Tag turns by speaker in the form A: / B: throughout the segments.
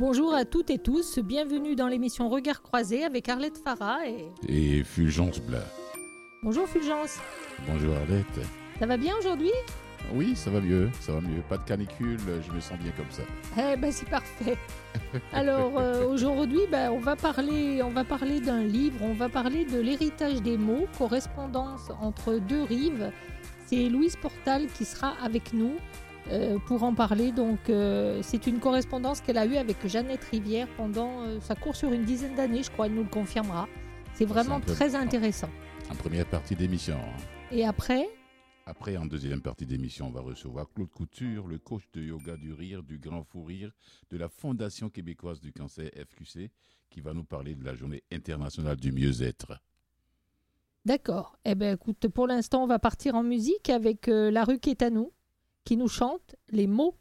A: Bonjour à toutes et tous, bienvenue dans l'émission Regard croisé avec Arlette Farah et...
B: Et Fulgence Blas.
A: Bonjour Fulgence.
B: Bonjour Arlette.
A: Ça va bien aujourd'hui?
B: Oui, ça va mieux, ça va mieux. Pas de canicule, je me sens bien comme ça.
A: Eh ben c'est parfait. Alors euh, aujourd'hui, ben, on va parler, on va parler d'un livre, on va parler de l'héritage des mots, correspondance entre deux rives. C'est Louise Portal qui sera avec nous. Euh, pour en parler. Donc, euh, c'est une correspondance qu'elle a eue avec Jeannette Rivière pendant euh, sa course sur une dizaine d'années, je crois, elle nous le confirmera. C'est vraiment
B: peu-
A: très intéressant.
B: En première partie d'émission. hein.
A: Et après,
B: Après, en deuxième partie d'émission, on va recevoir Claude Couture, le coach de yoga du rire, du grand fou rire, de la Fondation québécoise du cancer FQC, qui va nous parler de la journée internationale du mieux-être.
A: d'accord. Eh bien, écoute, pour l'instant, on va partir en musique avec La rue qui est à nous, qui nous chante les mots.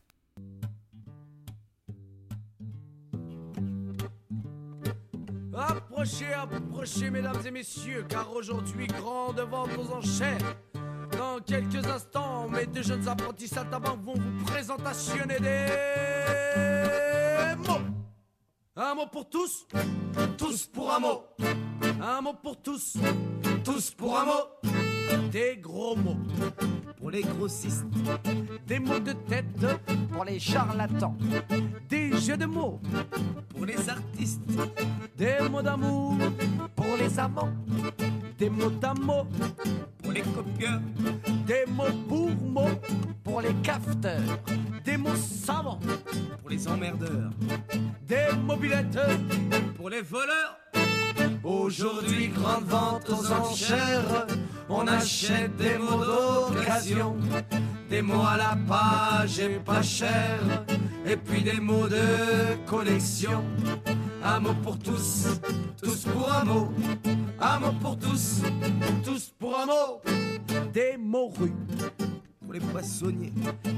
C: Approchez, approchez, mesdames et messieurs, car aujourd'hui, grande vente aux enchères. Dans quelques instants, mes deux jeunes apprentis saltimbanques vont vous présentationner des mots. Un mot pour tous, tous pour un mot. Un mot pour tous, tous pour un mot. Des gros mots pour les grossistes. Des mots de tête pour les charlatans. Des jeux de mots pour les artistes. Des mots d'amour pour les amants. Des mots d'amour pour les copieurs. Des mots pour mots pour les cafeteurs. Des mots savants pour les emmerdeurs. Des mobilettes pour les voleurs. Aujourd'hui, grande vente aux enchères. On achète des mots d'occasion. Des mots à la page et pas cher. Et puis des mots de collection. Un mot pour tous, tous pour un mot. Un mot pour tous, tous pour un mot. Des mots rues pour les poissonniers.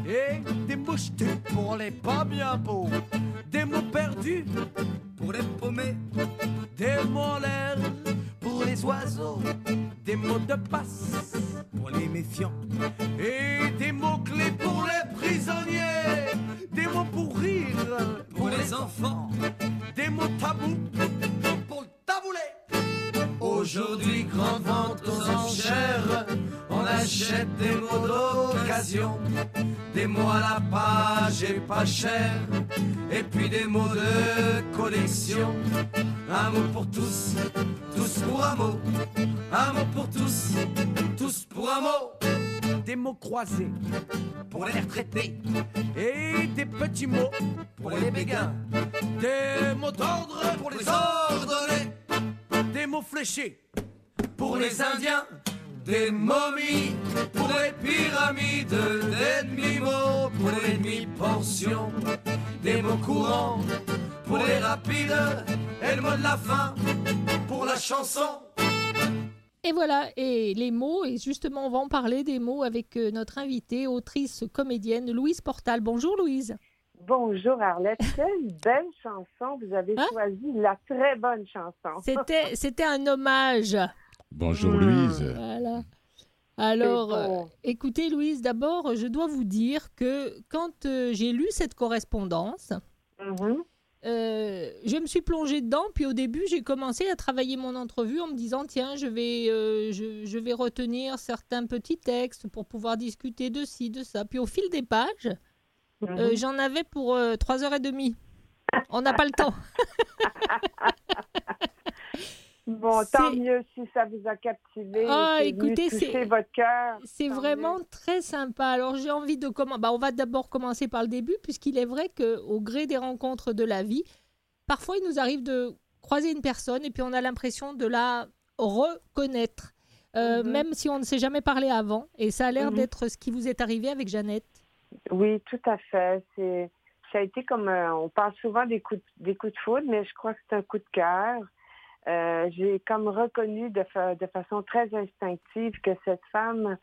C: Et des mouchetés pour les pas bien beaux. Des mots perdus pour les paumés. Des mots en l'air pour les oiseaux. Des mots de passe pour les méfiants. Et des mots clés pour les prisonniers. Des mots pour rire pour les enfants. Des mots tabous pour le taboulet. Aujourd'hui, grande vente aux enchères. On achète des mots d'occasion. Des mots à la page et pas cher. Et puis des mots de collection. Un mot pour tous, tous pour un mot. Un mot pour tous, tous pour un mot. Des mots croisés pour les retraités. Et des petits mots pour les béguins. Des mots d'ordre pour les ordonnés. Des mots fléchés pour les Indiens. Des momies pour les pyramides, des demi-mots pour les demi-portions, des mots courants pour les rapides, et le mot de la fin pour la chanson.
A: Et voilà, et les mots, et justement, on va en parler des mots avec euh, notre invitée, autrice, comédienne, Louise Portal. Bonjour Louise.
D: Bonjour Arlette, quelle belle chanson. Vous avez
A: Hein?
D: choisi la très bonne chanson.
A: C'était, c'était un hommage.
B: Bonjour
D: Hmm.
B: Louise.
A: Voilà. Alors, euh, écoutez Louise, d'abord, je dois vous dire que quand euh, j'ai lu cette correspondance,
D: Mhm.
A: euh, je me suis plongée dedans, puis au début, j'ai commencé à travailler mon entrevue en me disant, tiens, je vais, euh, je, je vais retenir certains petits textes pour pouvoir discuter de ci, de ça. Puis au fil des pages. Euh, j'en avais pour euh, trois heures et demie. On n'a pas le temps.
D: Bon, tant mieux si ça vous a captivé.
A: Ah, écoutez, c'est-
D: votre cœur.
A: C'est vraiment
D: mieux.
A: très sympa. Alors j'ai envie de comment bah, on va d'abord commencer par le début puisqu'il est vrai que au gré des rencontres de la vie, parfois il nous arrive de croiser une personne et puis on a l'impression de la reconnaître, Euh,
D: Mhm.
A: même si on ne s'est jamais parlé avant. Et ça a l'air
D: Mhm.
A: d'être ce qui vous est arrivé avec Jeannette.
D: Oui, tout à fait. C'est, ça a été comme, euh, on parle souvent des coups, de- des coups de foudre, mais je crois que c'est un coup de cœur. Euh, j'ai comme reconnu de, fa- de façon très instinctive que cette femme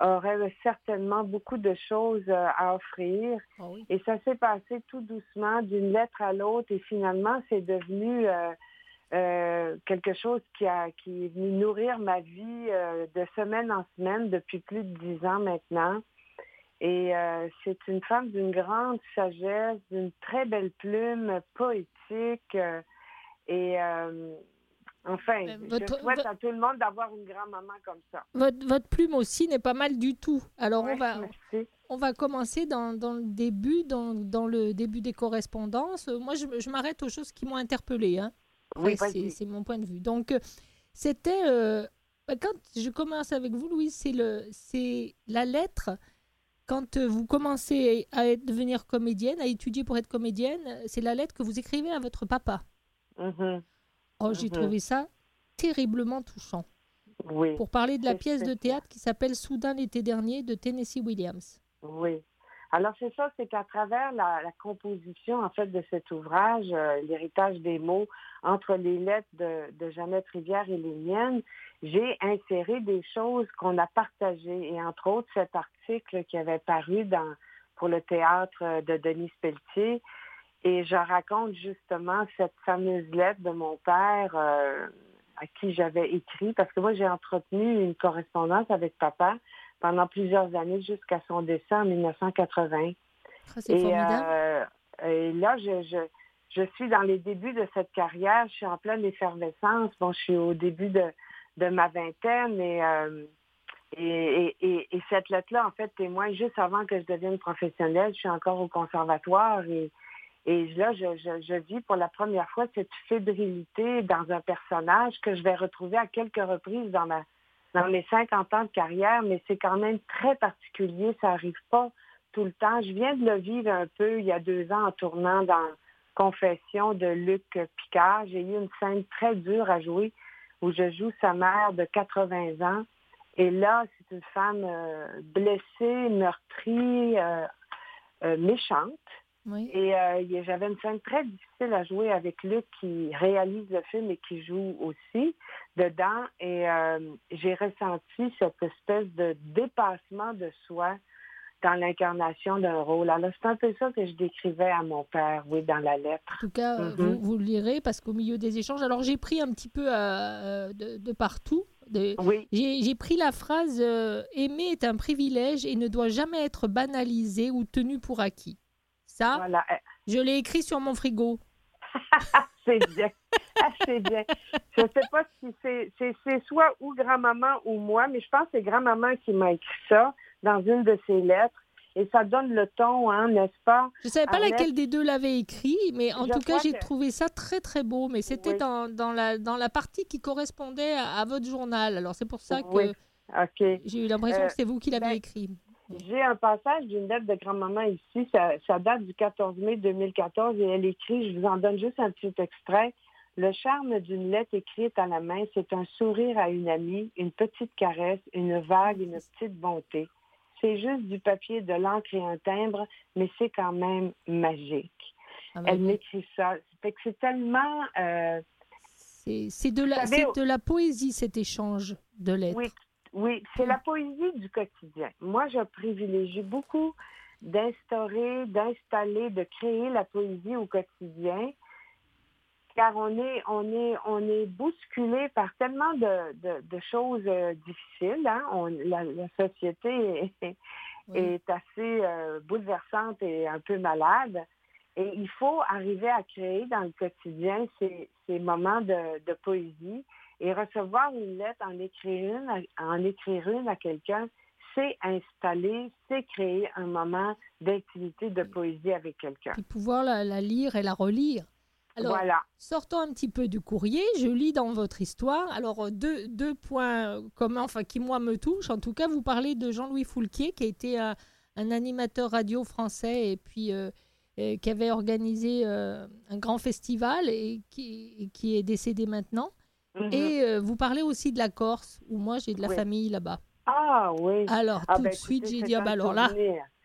D: aurait certainement beaucoup de choses euh, à offrir.
A: Ah oui.
D: Et ça s'est passé tout doucement d'une lettre à l'autre et finalement c'est devenu euh, euh, quelque chose qui, a, qui est venu nourrir ma vie euh, de semaine en semaine depuis plus de dix ans maintenant. Et euh, c'est une femme d'une grande sagesse, d'une très belle plume, poétique. euh, et euh, enfin, je souhaite à tout le monde d'avoir une grand-maman comme ça.
A: Votre, votre plume aussi n'est pas mal du tout. Alors
D: Ouais,
A: on va
D: merci.
A: on va commencer dans, dans le début, dans, dans le début des correspondances. Moi, je, je m'arrête aux choses qui m'ont interpellée. Hein.
D: Oui,
A: c'est mon point de vue. Donc, c'était. bah, quand je commence avec vous, Louise, c'est le- c'est la lettre. Quand euh, vous commencez à être- devenir comédienne, à étudier pour être comédienne, euh, c'est la lettre que vous écrivez à votre papa.
D: Mhm.
A: Oh, j'ai
D: Mhm.
A: trouvé ça terriblement touchant.
D: Oui,
A: Pour parler de la pièce de théâtre qui s'appelle Soudain l'été dernier de Tennessee Williams.
D: oui. Alors c'est ça, c'est qu'à travers la, la composition en fait de cet ouvrage, euh, l'héritage des mots entre les lettres de, de Jeannette Rivière et les miennes, j'ai inséré des choses qu'on a partagées et entre autres cet article qui avait paru dans pour le théâtre de Denis Pelletier et je raconte justement cette fameuse lettre de mon père euh, à qui j'avais écrit parce que moi j'ai entretenu une correspondance avec papa pendant plusieurs années jusqu'à son décès en 1980.
A: Ah,
D: Et, euh, et là, je, je, je suis dans les débuts de cette carrière. Je suis en pleine effervescence. Bon, je suis au début de, de ma vingtaine et, euh, et, et, et- et cette lettre-là, en fait, témoigne juste avant que je devienne professionnelle. Je suis encore au conservatoire et, là, je, je, vis pour la première fois cette fébrilité dans un personnage que je vais retrouver à quelques reprises dans ma dans mes 50 ans de carrière, mais c'est quand même très particulier. Ça arrive pas tout le temps. Je viens de le vivre un peu il y a deux ans en tournant dans Confession de Luc Picard. J'ai eu une scène très dure à jouer où je joue sa mère de 80 ans. Et là, c'est une femme euh, blessée, meurtrie, euh, euh, méchante.
A: Oui.
D: Et j'avais une scène très difficile à jouer avec Luc qui réalise le film et qui joue aussi dedans. Et j'ai ressenti cette espèce de dépassement de soi dans l'incarnation d'un rôle. Alors, c'est un peu ça que je décrivais à mon père, oui, dans la lettre.
A: En tout cas, euh,
D: Mhm.
A: vous, vous le lirez parce qu'au milieu des échanges, alors j'ai pris un petit peu euh, de, de partout. de-
D: Oui,
A: J'ai pris la phrase euh, Aimer est un privilège et ne doit jamais être banalisé ou tenu pour acquis. Ça,
D: voilà. Euh,
A: je l'ai écrit sur mon frigo.
D: C'est bien. Ah, c'est bien. Je ne sais pas si c'est soit ou grand-maman ou moi, mais je pense que c'est grand-maman qui m'a écrit ça dans une de ses lettres. Et ça donne le ton, hein, n'est-ce pas?
A: Je ne savais pas laquelle des deux l'avait écrit, mais en
D: Je
A: tout cas, j'ai
D: que-
A: trouvé ça très très beau. Mais c'était
D: Oui.
A: dans, dans, la, dans la partie qui correspondait à, à votre journal. Alors c'est pour ça que
D: Oui.
A: J'ai eu l'impression
D: Euh,
A: que c'était vous qui l'aviez
D: ben,
A: écrit.
D: J'ai un passage d'une lettre de grand-maman ici. Ça, ça date du 14 mai 2014 et elle écrit, je vous en donne juste un petit extrait. Le charme d'une lettre écrite à la main, c'est un sourire à une amie, une petite caresse, une vague, une petite bonté. C'est juste du papier, de l'encre et un timbre, mais c'est quand même magique.
A: Ah,
D: Elle m'écrit ça. C'est tellement... euh,
A: c'est de, la-
D: savez,
A: de la poésie cet échange de lettres.
D: Oui, oui, c'est la poésie du quotidien. Moi, je privilégie beaucoup d'instaurer, d'installer, de créer la poésie au quotidien, car on est, on est, on est bousculé par tellement de, de- de choses euh, difficiles. Hein? On- la, la société est,
A: Oui.
D: est assez euh, bouleversante et un peu malade. Et il faut arriver à créer dans le quotidien ces, ces moments de, de poésie et recevoir une lettre, en écrire une, à- en écrire une à quelqu'un, c'est installer, c'est créer un moment d'intimité, de poésie avec quelqu'un.
A: Pouvoir la, la lire et la relire. Alors,
D: Voilà.
A: sortons un petit peu du courrier. Je lis dans votre histoire. Alors, euh, deux, deux points communs, enfin, qui moi me touchent. En tout cas, vous parlez de Jean-Louis Foulquier, qui a été un, un animateur radio français et puis euh, euh, qui avait organisé euh, un grand festival et qui, et qui est décédé maintenant.
D: Mhm.
A: Et euh, vous parlez aussi de la Corse, où moi j'ai de la
D: Oui.
A: famille là-bas.
D: Ah oui.
A: Alors,
D: Ah,
A: tout
D: ben,
A: de suite, j'ai dit, ah bah alors là.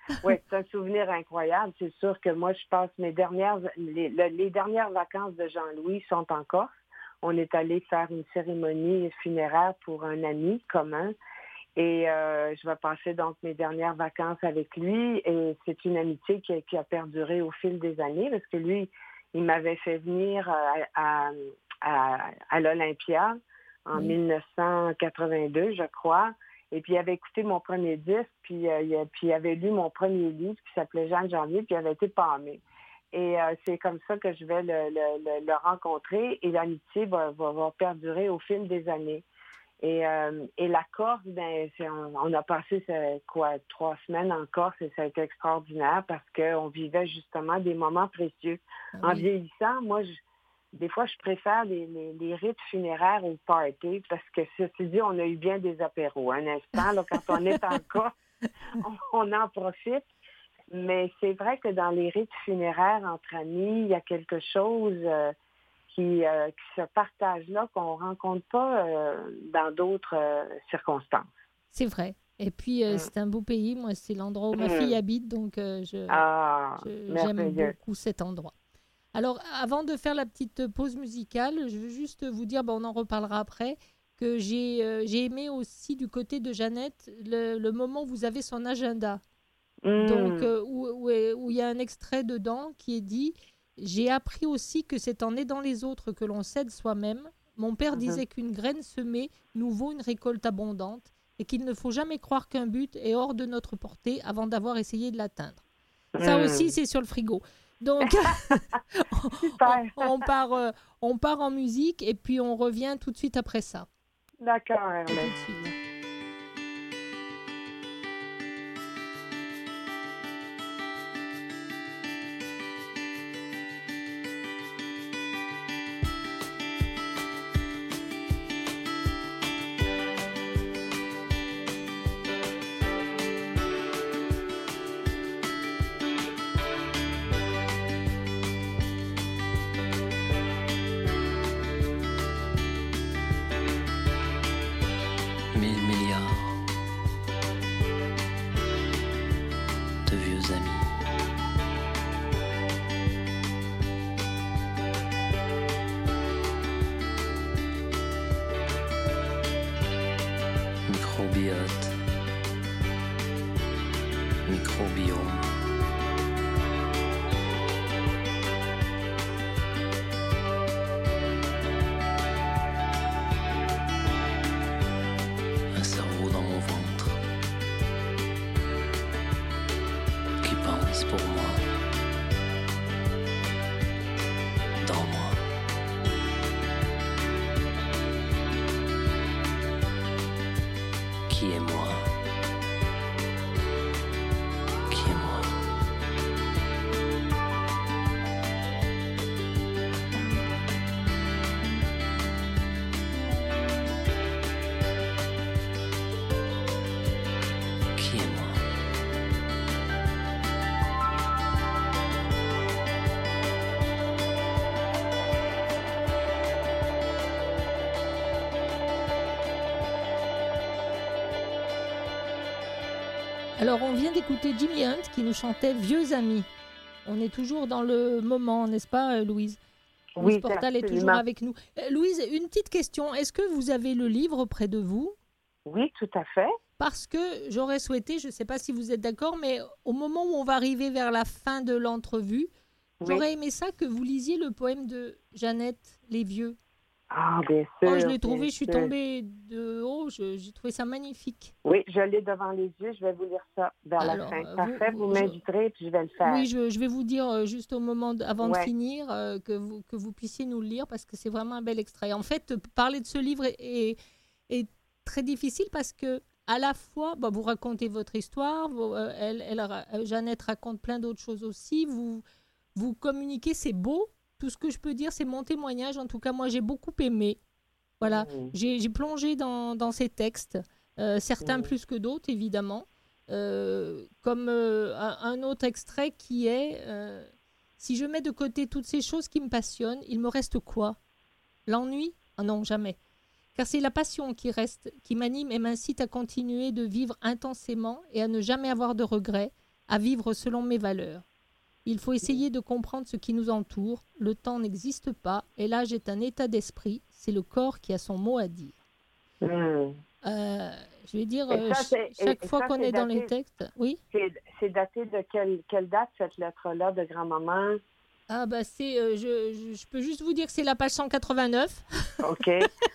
D: Oui, c'est un souvenir incroyable. C'est sûr que moi, je passe mes dernières, les, le- les dernières vacances de Jean-Louis sont en Corse. On est allé faire une cérémonie funéraire pour un ami commun. Et euh, je vais passer donc mes dernières vacances avec lui. Et c'est une amitié qui a, qui a perduré au fil des années parce que lui, il m'avait fait venir euh, à, à, à l'Olympia en
A: Oui.
D: 1982, je crois. Et puis, il avait écouté mon premier disque, puis, euh, il, puis il avait lu mon premier livre qui s'appelait Jeanne Janvier, puis il avait été palmé. Et euh, c'est comme ça que je vais le, le, le, rencontrer et l'amitié va, va, va, perdurer au fil des années. Et, euh, et la Corse, ben, on, on, a passé quoi trois semaines en Corse et ça a été extraordinaire parce qu'on vivait justement des moments précieux. Ah en vieillissant, moi, je, des fois, je préfère les, les, les, rites funéraires au party parce que, ceci dit, on a eu bien des apéros. Un instant, là, quand on est en Corse, on, on en profite. Mais c'est vrai que dans les rites funéraires entre amis, il y a quelque chose euh, qui, euh, qui, se partage là qu'on ne rencontre pas euh, dans d'autres euh, circonstances.
A: C'est vrai. Et puis, mm. c'est un beau pays. Moi, c'est l'endroit où ma mm. fille habite, donc je,
D: ah,
A: j'aime beaucoup cet endroit. Alors, avant de faire la petite pause musicale, je veux juste vous dire, ben, on en reparlera après, que j'ai, j'ai aimé aussi du côté de Jeannette le, le moment où vous avez son agenda. Mmh. Donc, euh, où il où, y a un extrait dedans qui est dit J'ai appris aussi que c'est en aidant les autres que l'on s'aide soi-même. Mon père mmh. disait qu'une graine semée nous vaut une récolte abondante et qu'il ne faut jamais croire qu'un but est hors de notre portée avant d'avoir essayé de l'atteindre. Ça aussi, c'est sur le frigo. Donc, on, on, part, euh, on part en musique et puis on revient tout de suite après ça.
D: D'accord,
A: Alors, on vient d'écouter Jimmy Hunt qui nous chantait Vieux amis. On est toujours dans le moment, n'est-ce pas, euh, Louise?
D: Oui,
A: Portal est toujours avec nous. Euh, Louise, une petite question. Est-ce que vous avez le livre près de vous?
D: Oui, tout à fait.
A: Parce que j'aurais souhaité, je ne sais pas si vous êtes d'accord, mais au moment où on va arriver vers la fin de l'entrevue, j'aurais aimé ça que vous lisiez le poème de Jeannette Les Vieux.
D: Ah, bien sûr.
A: Oh, je l'ai trouvé, je suis tombée de haut, j'ai trouvé ça magnifique.
D: Oui, je l'ai devant les yeux, je vais vous lire ça vers la fin. Euh, Parfait, vous, vous m'inviterez puis je vais le faire.
A: Oui, je, je, vais vous dire euh, juste au moment, avant de finir, euh, que, vous, que vous puissiez nous le lire parce que c'est vraiment un bel extrait. En fait, parler de ce livre est, est, très difficile parce que à la fois, bah, vous racontez votre histoire, vous, elle, elle, Jeannette raconte plein d'autres choses aussi, vous, vous communiquez, c'est beau, tout ce que je peux dire, c'est mon témoignage. En tout cas, moi, j'ai beaucoup aimé. Voilà, mmh. j'ai plongé dans, dans, ces textes, euh, certains mmh. plus que d'autres, évidemment. Euh, comme euh, un, autre extrait qui est Si je mets de côté toutes ces choses qui me passionnent, il me reste quoi? L'ennui? Ah non, jamais. Car c'est la passion qui reste, qui m'anime et m'incite à continuer de vivre intensément et à ne jamais avoir de regrets, à vivre selon mes valeurs. Il faut essayer de comprendre ce qui nous entoure. Le temps n'existe pas et l'âge est un état d'esprit. C'est le corps qui a son mot à dire.
D: Mmh.
A: Euh, je vais dire, euh, ça, chaque fois qu'on est, est dans les textes, oui?
D: C'est daté de quelle, quelle date cette lettre-là de grand-maman?
A: Ah bah c'est, euh, je, je, je peux juste vous dire que c'est la page 189.
D: OK.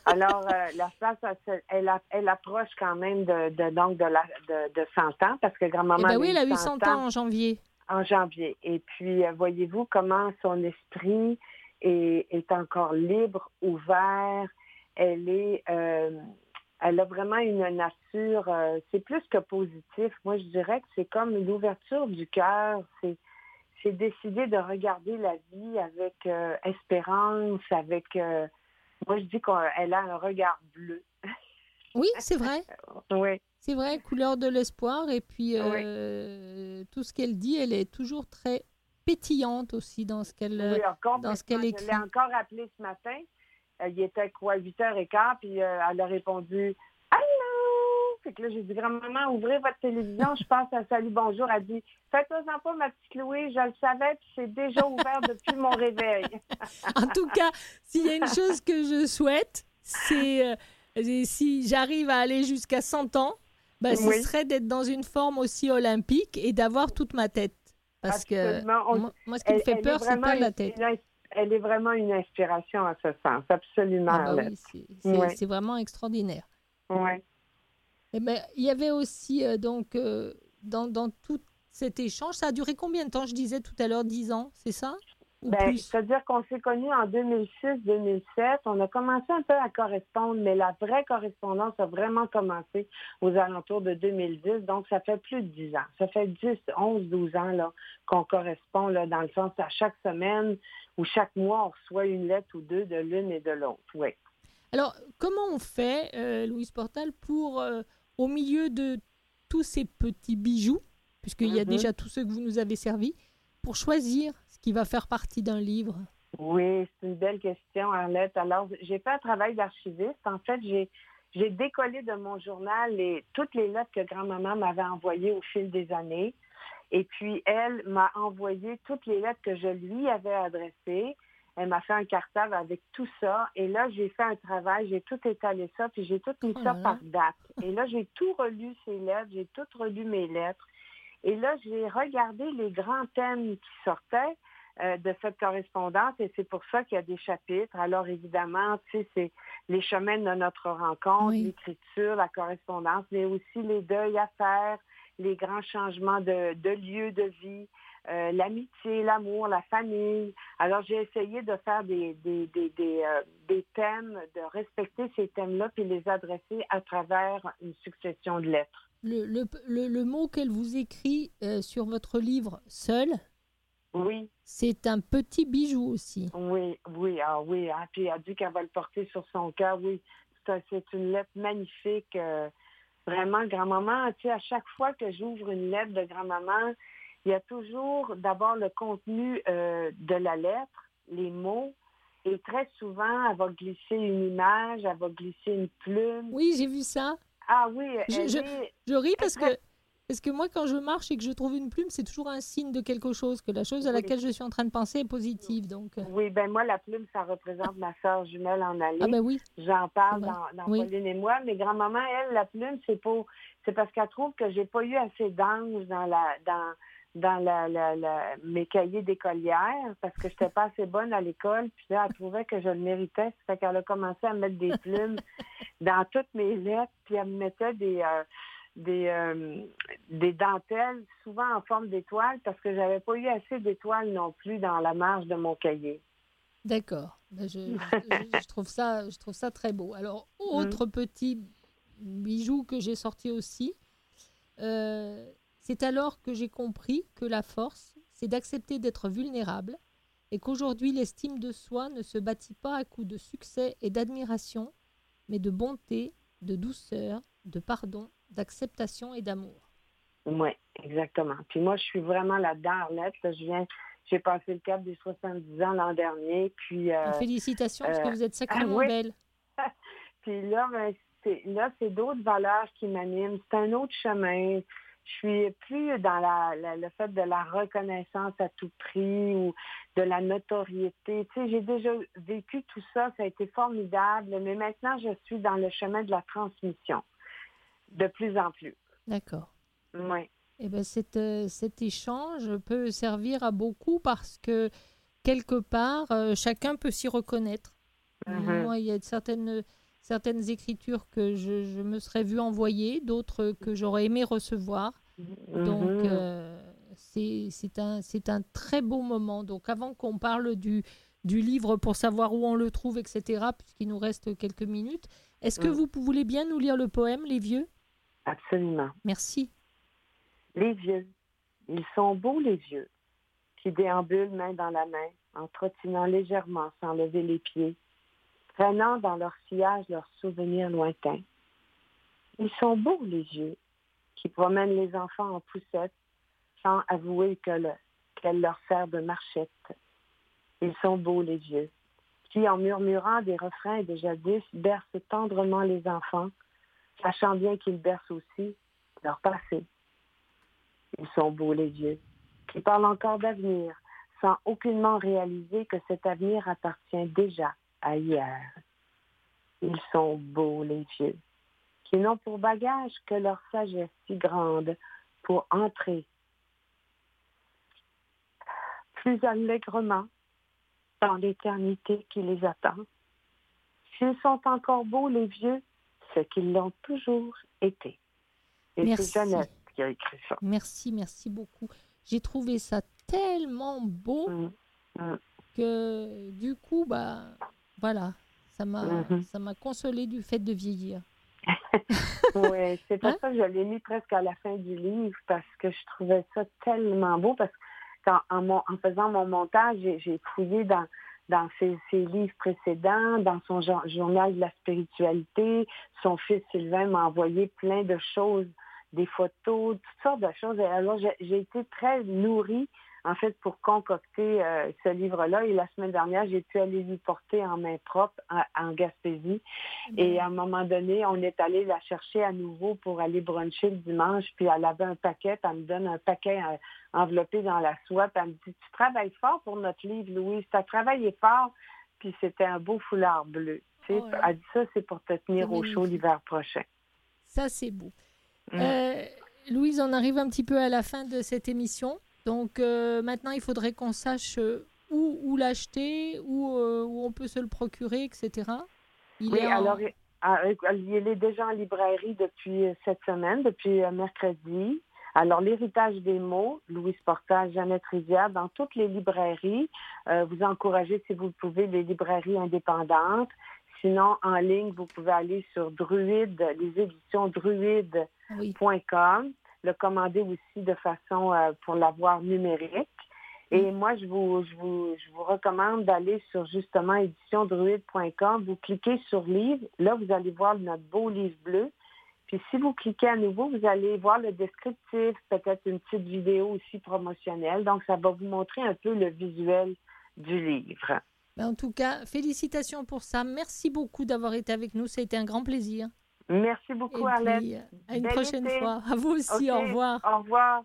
D: Alors, euh, la place, elle, elle, approche quand même de, de, donc de, la, de, de 100 ans, parce que
A: Eh
D: grand-maman
A: ben oui, elle a
D: eu
A: eu 100 ans en janvier.
D: En janvier. Et puis, euh, voyez-vous comment son esprit est, encore libre, ouvert. Elle est, euh, elle a vraiment une nature, euh, c'est plus que positif. Moi, je dirais que c'est comme l'ouverture du cœur. C'est, c'est décider de regarder la vie avec euh, espérance, avec. euh, moi, je dis qu'elle a un regard bleu.
A: Oui, c'est vrai.
D: Oui,
A: C'est vrai, couleur de l'espoir. Et puis, euh, tout ce qu'elle dit, elle est toujours très pétillante aussi dans ce qu'elle...
D: oui,
A: dans ce qu'elle
D: complètement. Je l'ai
A: écrit.
D: encore appelé ce matin. Euh, il était quoi, 8h15, puis euh, elle a répondu Allô! Fait que là, j'ai dit, grand-maman, ouvrez votre télévision, je passe à Salut Bonjour. Elle dit, faites-en pas, ma petite Louise, je le savais, puis c'est déjà ouvert depuis mon réveil.
A: En tout cas, s'il y a une chose que je souhaite, c'est euh, et si j'arrive à aller jusqu'à 100 ans, bah, ce serait d'être dans une forme aussi olympique et d'avoir toute ma tête. Parce que
D: Absolument.
A: Moi, moi, ce qui me fait peur, c'est pas la tête.
D: une- elle est vraiment une inspiration à ce sens, absolument.
A: Ah bah oui, c'est-
D: Ouais.
A: vraiment extraordinaire.
D: Ouais.
A: Eh ben, il y avait aussi, euh, donc, euh, dans, dans tout cet échange, ça a duré combien de temps? Je disais tout à l'heure 10 ans, c'est ça?
D: Ben, C'est-à-dire qu'on s'est connus en 2006-2007. On a commencé un peu à correspondre, mais la vraie correspondance a vraiment commencé aux alentours de 2010. Donc, ça fait plus de 10 ans. Ça fait 10, 11, 12 ans là, qu'on correspond là, dans le sens à chaque semaine ou chaque mois, on reçoit une lettre ou deux de l'une et de l'autre. Oui.
A: Alors, comment on fait, euh, Louise Portal, pour, euh, au milieu de tous ces petits bijoux, puisqu'il y a
D: Mhm.
A: déjà tous ceux que vous nous avez servis, pour choisir qui va faire partie d'un livre?
D: Oui, c'est une belle question, Arlette. Alors, j'ai fait un travail d'archiviste. En fait, j'ai j'ai décollé de mon journal les, toutes les lettres que grand-maman m'avait envoyées au fil des années. Et puis, elle m'a envoyé toutes les lettres que je lui avais adressées. Elle m'a fait un cartable avec tout ça. Et là, j'ai fait un travail, j'ai tout étalé ça, puis j'ai tout mis
A: Oh
D: ça
A: là.
D: par date. Et là, j'ai tout relu ces lettres, j'ai tout relu mes lettres. Et là, j'ai regardé les grands thèmes qui sortaient de cette correspondance et c'est pour ça qu'il y a des chapitres. Alors évidemment, tu sais, c'est les chemins de notre rencontre,
A: Oui.
D: l'écriture, la correspondance, mais aussi les deuils à faire, les grands changements de, de lieu de vie, euh, l'amitié, l'amour, la famille. Alors j'ai essayé de faire des, des, des, des, euh, des thèmes, de respecter ces thèmes-là puis les adresser à travers une succession de lettres.
A: le, le, le- le mot qu'elle vous écrit euh, sur votre livre seul,
D: Oui,
A: c'est un petit bijou aussi.
D: Oui, oui, ah oui. Ah, puis elle a dit qu'elle va le porter sur son cœur. Oui, Ça, c'est une lettre magnifique. euh, vraiment, grand-maman, tu sais, à chaque fois que j'ouvre une lettre de grand-maman, il y a toujours d'abord le contenu euh, de la lettre, les mots, et très souvent, elle va glisser une image, elle va glisser une plume.
A: Oui, j'ai vu ça.
D: Ah oui,
A: Je-
D: elle
A: je-
D: est-
A: Je ris parce que, parce que moi, quand je marche et que je trouve une plume, c'est toujours un signe de quelque chose, que la chose à laquelle je suis en train de penser est positive. Donc, euh,
D: Oui, ben moi, la plume, ça représente ma sœur jumelle en allée.
A: ah ben oui,
D: J'en parle dans, dans
A: Oui.
D: Pauline et moi, mais grand-maman, elle, la plume, c'est pour c'est parce qu'elle trouve que j'ai pas eu assez d'ange dans la dans dans la, la- la- mes cahiers d'écolière parce que j'étais pas assez bonne à l'école. Puis là, elle trouvait que je le méritais. Ça fait qu'elle a commencé à mettre des plumes dans toutes mes lettres, puis elle me mettait des euh, des, euh, des dentelles, souvent en forme d'étoiles, parce que j'avais pas eu assez d'étoiles non plus dans la marge de mon cahier.
A: d'accord. Ben, je, je- je trouve ça, je trouve ça très beau. Alors, autre petit bijou que j'ai sorti aussi, euh, c'est alors que j'ai compris que la force, c'est d'accepter d'être vulnérable et qu'aujourd'hui l'estime de soi ne se bâtit pas à coup de succès et d'admiration, mais de bonté, de douceur, de pardon, d'acceptation et d'amour.
D: Oui, exactement. Puis moi, je suis vraiment là-dedans, Arlette. Là, je viens, j'ai passé le cap des 70 ans l'an dernier. Puis, euh,
A: Félicitations parce que
D: euh,
A: vous êtes sacrément
D: oui.
A: belle.
D: puis là, ben, c'est, là, c'est d'autres valeurs qui m'animent. C'est un autre chemin. Je suis plus dans la, la- le fait de la reconnaissance à tout prix ou de la notoriété. Tu sais, j'ai déjà vécu tout ça. Ça a été formidable. Mais maintenant, je suis dans le chemin de la transmission. De plus en plus.
A: D'accord.
D: Oui.
A: Eh ben, cet, euh, cet échange peut servir à beaucoup parce que quelque part, euh, chacun peut s'y reconnaître.
D: Mhm.
A: Moi, il y a certaines, certaines écritures que je, je me serais vue envoyer, d'autres que j'aurais aimé recevoir. Donc,
D: Mhm.
A: euh, c'est c'est un, c'est un très beau moment. Donc, avant qu'on parle du, du livre pour savoir où on le trouve, etc., puisqu'il nous reste quelques minutes, est-ce que
D: Mm.
A: vous voulez bien nous lire le poème, Les Vieux?
D: Absolument.
A: Merci.
D: Les vieux, ils sont beaux les vieux, qui déambulent main dans la main, en trottinant légèrement sans lever les pieds, traînant dans leur sillage leurs souvenirs lointains. Ils sont beaux les vieux, qui promènent les enfants en poussette, sans avouer que le- qu'elle leur sert de marchette. Ils sont beaux les vieux, qui, en murmurant des refrains de jadis, bercent tendrement les enfants, sachant bien qu'ils bercent aussi leur passé. Ils sont beaux les vieux, qui parlent encore d'avenir, sans aucunement réaliser que cet avenir appartient déjà à hier. Ils sont beaux les vieux, qui n'ont pour bagage que leur sagesse si grande pour entrer plus allègrement dans l'éternité qui les attend. S'ils sont encore beaux les vieux, qu'ils l'ont toujours été. Et
A: Merci.
D: c'est Jeannette qui a écrit ça.
A: Merci, merci beaucoup. J'ai trouvé ça tellement beau
D: Mm. Mm.
A: que du coup, bah, voilà, ça m'a,
D: Mhm.
A: ça m'a consolé du fait de vieillir.
D: Oui, c'est pour
A: Hein?
D: ça que je l'ai mis presque à la fin du livre parce que je trouvais ça tellement beau parce que quand, en, mon- en faisant mon montage, j'ai, j'ai fouillé dans, dans ses, ses livres précédents, dans son jour- journal de la spiritualité. Son fils Sylvain m'a envoyé plein de choses, des photos, toutes sortes de choses. Alors, j'ai, été très nourrie, en fait, pour concocter euh, ce livre-là. Et la semaine dernière, j'ai pu aller lui porter en main propre en, en Gaspésie. Et à un moment donné, on est allé la chercher à nouveau pour aller bruncher le dimanche. Puis elle avait un paquet, elle me donne un paquet euh, enveloppé dans la soie. Puis elle me dit, tu travailles fort pour notre livre, Louise. Tu as travaillé fort. Puis c'était un beau foulard bleu. Tu sais,
A: Oh.
D: Elle dit ça, c'est pour te tenir au chaud l'hiver prochain.
A: Ça, c'est beau.
D: Mm.
A: Euh, Louise, on arrive un petit peu à la fin de cette émission. Donc euh, maintenant, il faudrait qu'on sache euh, où, où l'acheter, où, euh, où on peut se le procurer, etc. Il
D: Oui,
A: est en-
D: alors, il est déjà en librairie depuis cette semaine, depuis mercredi. Alors, l'héritage des mots, Louise Portage, Jeannette Rivière, dans toutes les librairies. Euh, vous encouragez, si vous le pouvez, les librairies indépendantes. Sinon, en ligne, vous pouvez aller sur Druide, les éditions druide.com,
A: oui.
D: le commander aussi de façon euh, pour l'avoir numérique. Et moi, je vous, je vous, je vous recommande d'aller sur justement éditiondruide.com. Vous cliquez sur livre. Là, vous allez voir notre beau livre bleu. Puis si vous cliquez à nouveau, vous allez voir le descriptif, peut-être une petite vidéo aussi promotionnelle. Donc, ça va vous montrer un peu le visuel du livre.
A: Ben, en tout cas, félicitations pour ça. Merci beaucoup d'avoir été avec nous. Ça a été un grand plaisir.
D: Merci beaucoup,
A: euh, à une prochaine
D: été.
A: fois. À vous aussi. Au revoir.
D: Au revoir.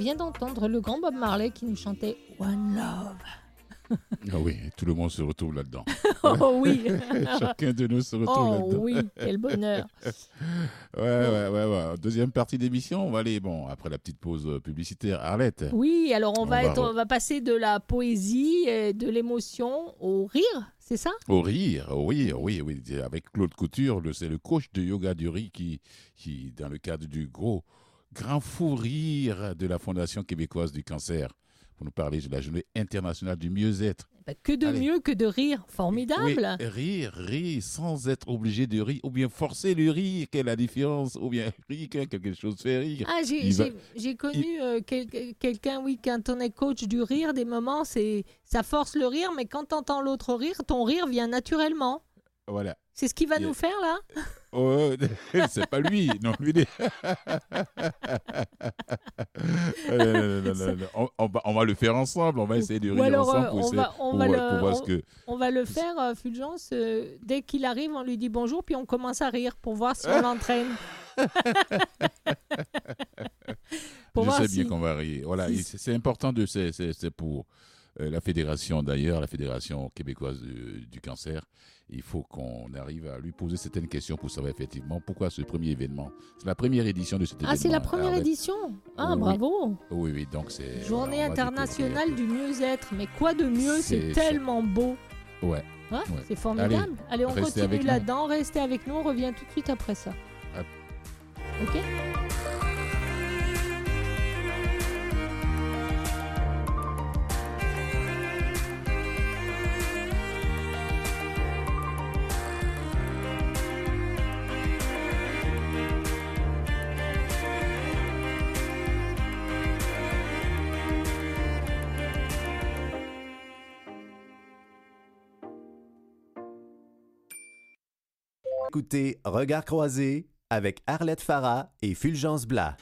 A: Vient d'entendre le grand Bob Marley qui nous chantait One Love.
B: Ah oui, tout le monde se retrouve là-dedans.
A: Oh oui
B: Chacun de nous se retrouve
A: Oh
B: là-dedans.
A: oui, quel bonheur
B: Ouais, ouais, ouais, ouais. Deuxième partie d'émission, on va aller, bon, après la petite pause euh, publicitaire, Arlette.
A: Oui, alors on,
B: On
A: va, être,
B: re-
A: on va passer de la poésie, et de l'émotion au rire, c'est ça?
B: Au rire, oui, oui, oui. Avec Claude Couture, c'est le coach de yoga du rire qui, qui, dans le cadre du gros, grand fou rire de la Fondation québécoise du cancer, pour nous parler de la journée internationale du mieux-être.
A: Ben, Que de
B: Allez.
A: mieux que de rire, formidable
B: Oui, rire, rire, sans être obligé de rire, ou bien forcer le rire, quelle est la différence Ou bien rire quand quelque chose fait rire.
A: Ah, j'ai
B: va-
A: connu euh, quel- quelqu'un, oui, quand on est coach du rire, des moments, c'est ça force le rire, mais quand tu entends l'autre rire, ton rire vient naturellement.
B: Voilà.
A: C'est ce qu'il va
B: Yeah.
A: nous faire là?
B: Oh, c'est pas lui, non, lui. il est- Euh, non, non, non, non. On, on va, on va le faire ensemble, on va essayer de rire ensemble
A: euh,
B: pour,
A: on va- on
B: pour
A: va
B: voir-
A: le-
B: voir
A: on-
B: ce que.
A: On va le faire, euh, Fulgence, euh, dès qu'il arrive, on lui dit bonjour, puis on commence à rire pour voir si on l'entraîne.
B: Je sais
A: si...
B: bien qu'on va rire. Voilà,
A: si-
B: c'est important de c'est pour euh, la fédération d'ailleurs, la fédération québécoise du, du cancer. Il faut qu'on arrive à lui poser certaines questions pour savoir effectivement pourquoi ce premier événement. C'est la première édition de cet événement.
A: Ah, c'est la première
B: Arlette.
A: édition Ah,
B: Oui.
A: bravo
B: Oui, oui, donc c'est.
A: Journée internationale du mieux-être. Mais quoi de mieux? C'est tellement beau.
B: Ouais.
A: Hein?
B: Ouais.
A: C'est formidable. Allez, on continue là-dedans. Restez avec nous. On revient tout de suite après ça.
B: Ah.
A: Ok?
E: Écoutez Regard croisé avec Arlette Farah et Fulgence Blas.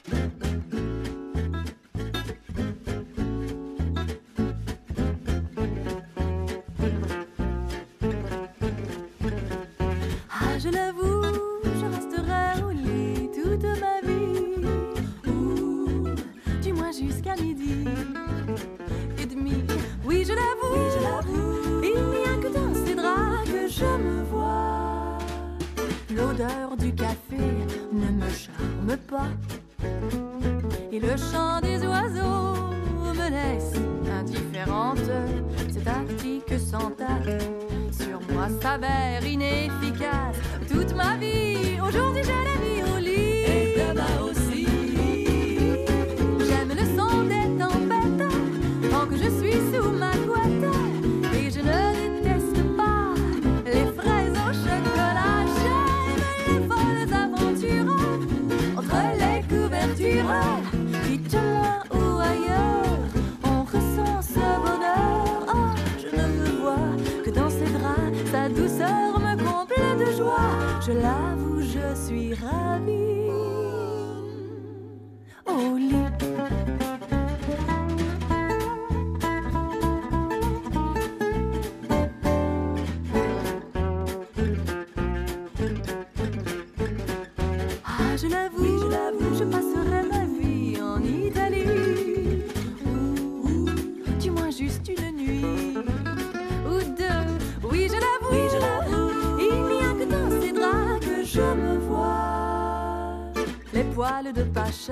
F: Les poils de Pacha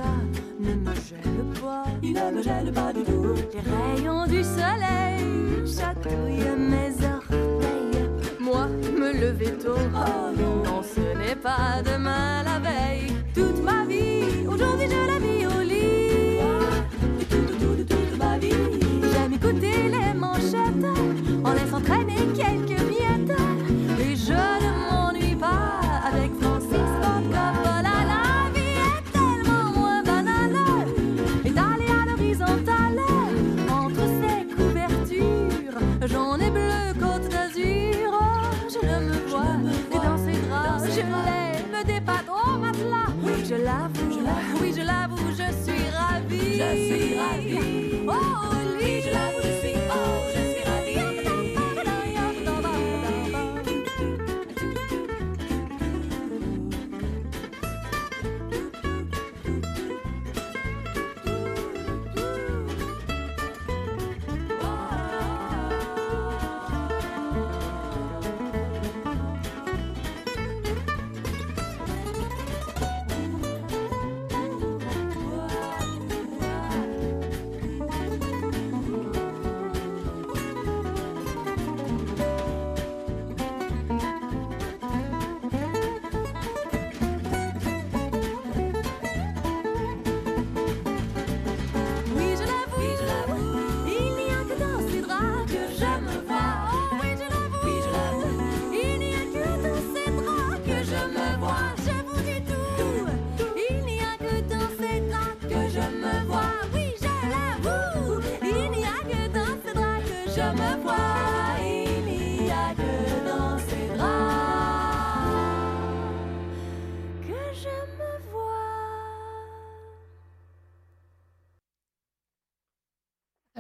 F: ne me gênent pas. Ils ne me gênent pas du tout. Les rayons du soleil chatouillent mes orteils. Moi, me lever tôt, oh non, non, ce n'est pas demain la veille.